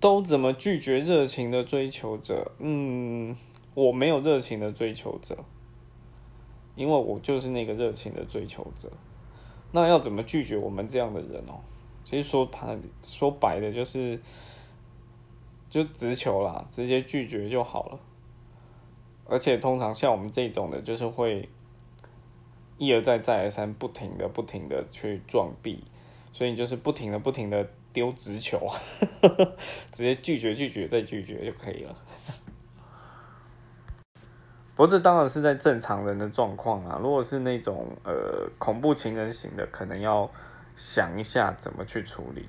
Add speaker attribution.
Speaker 1: 都怎么拒绝热情的追求者？嗯，我没有热情的追求者，因为我就是那个热情的追求者。那要怎么拒绝我们这样的人哦？其实说白说白的，就是就直球啦，直接拒绝就好了。而且通常像我们这种的，就是会一而再再而三，不停的不停的去撞壁，所以你就是不停的不停的丢直球，直接拒绝拒绝再拒绝就可以了。不过这当然是在正常人的状况啊，如果是那种呃恐怖情人型的，可能要想一下怎么去处理。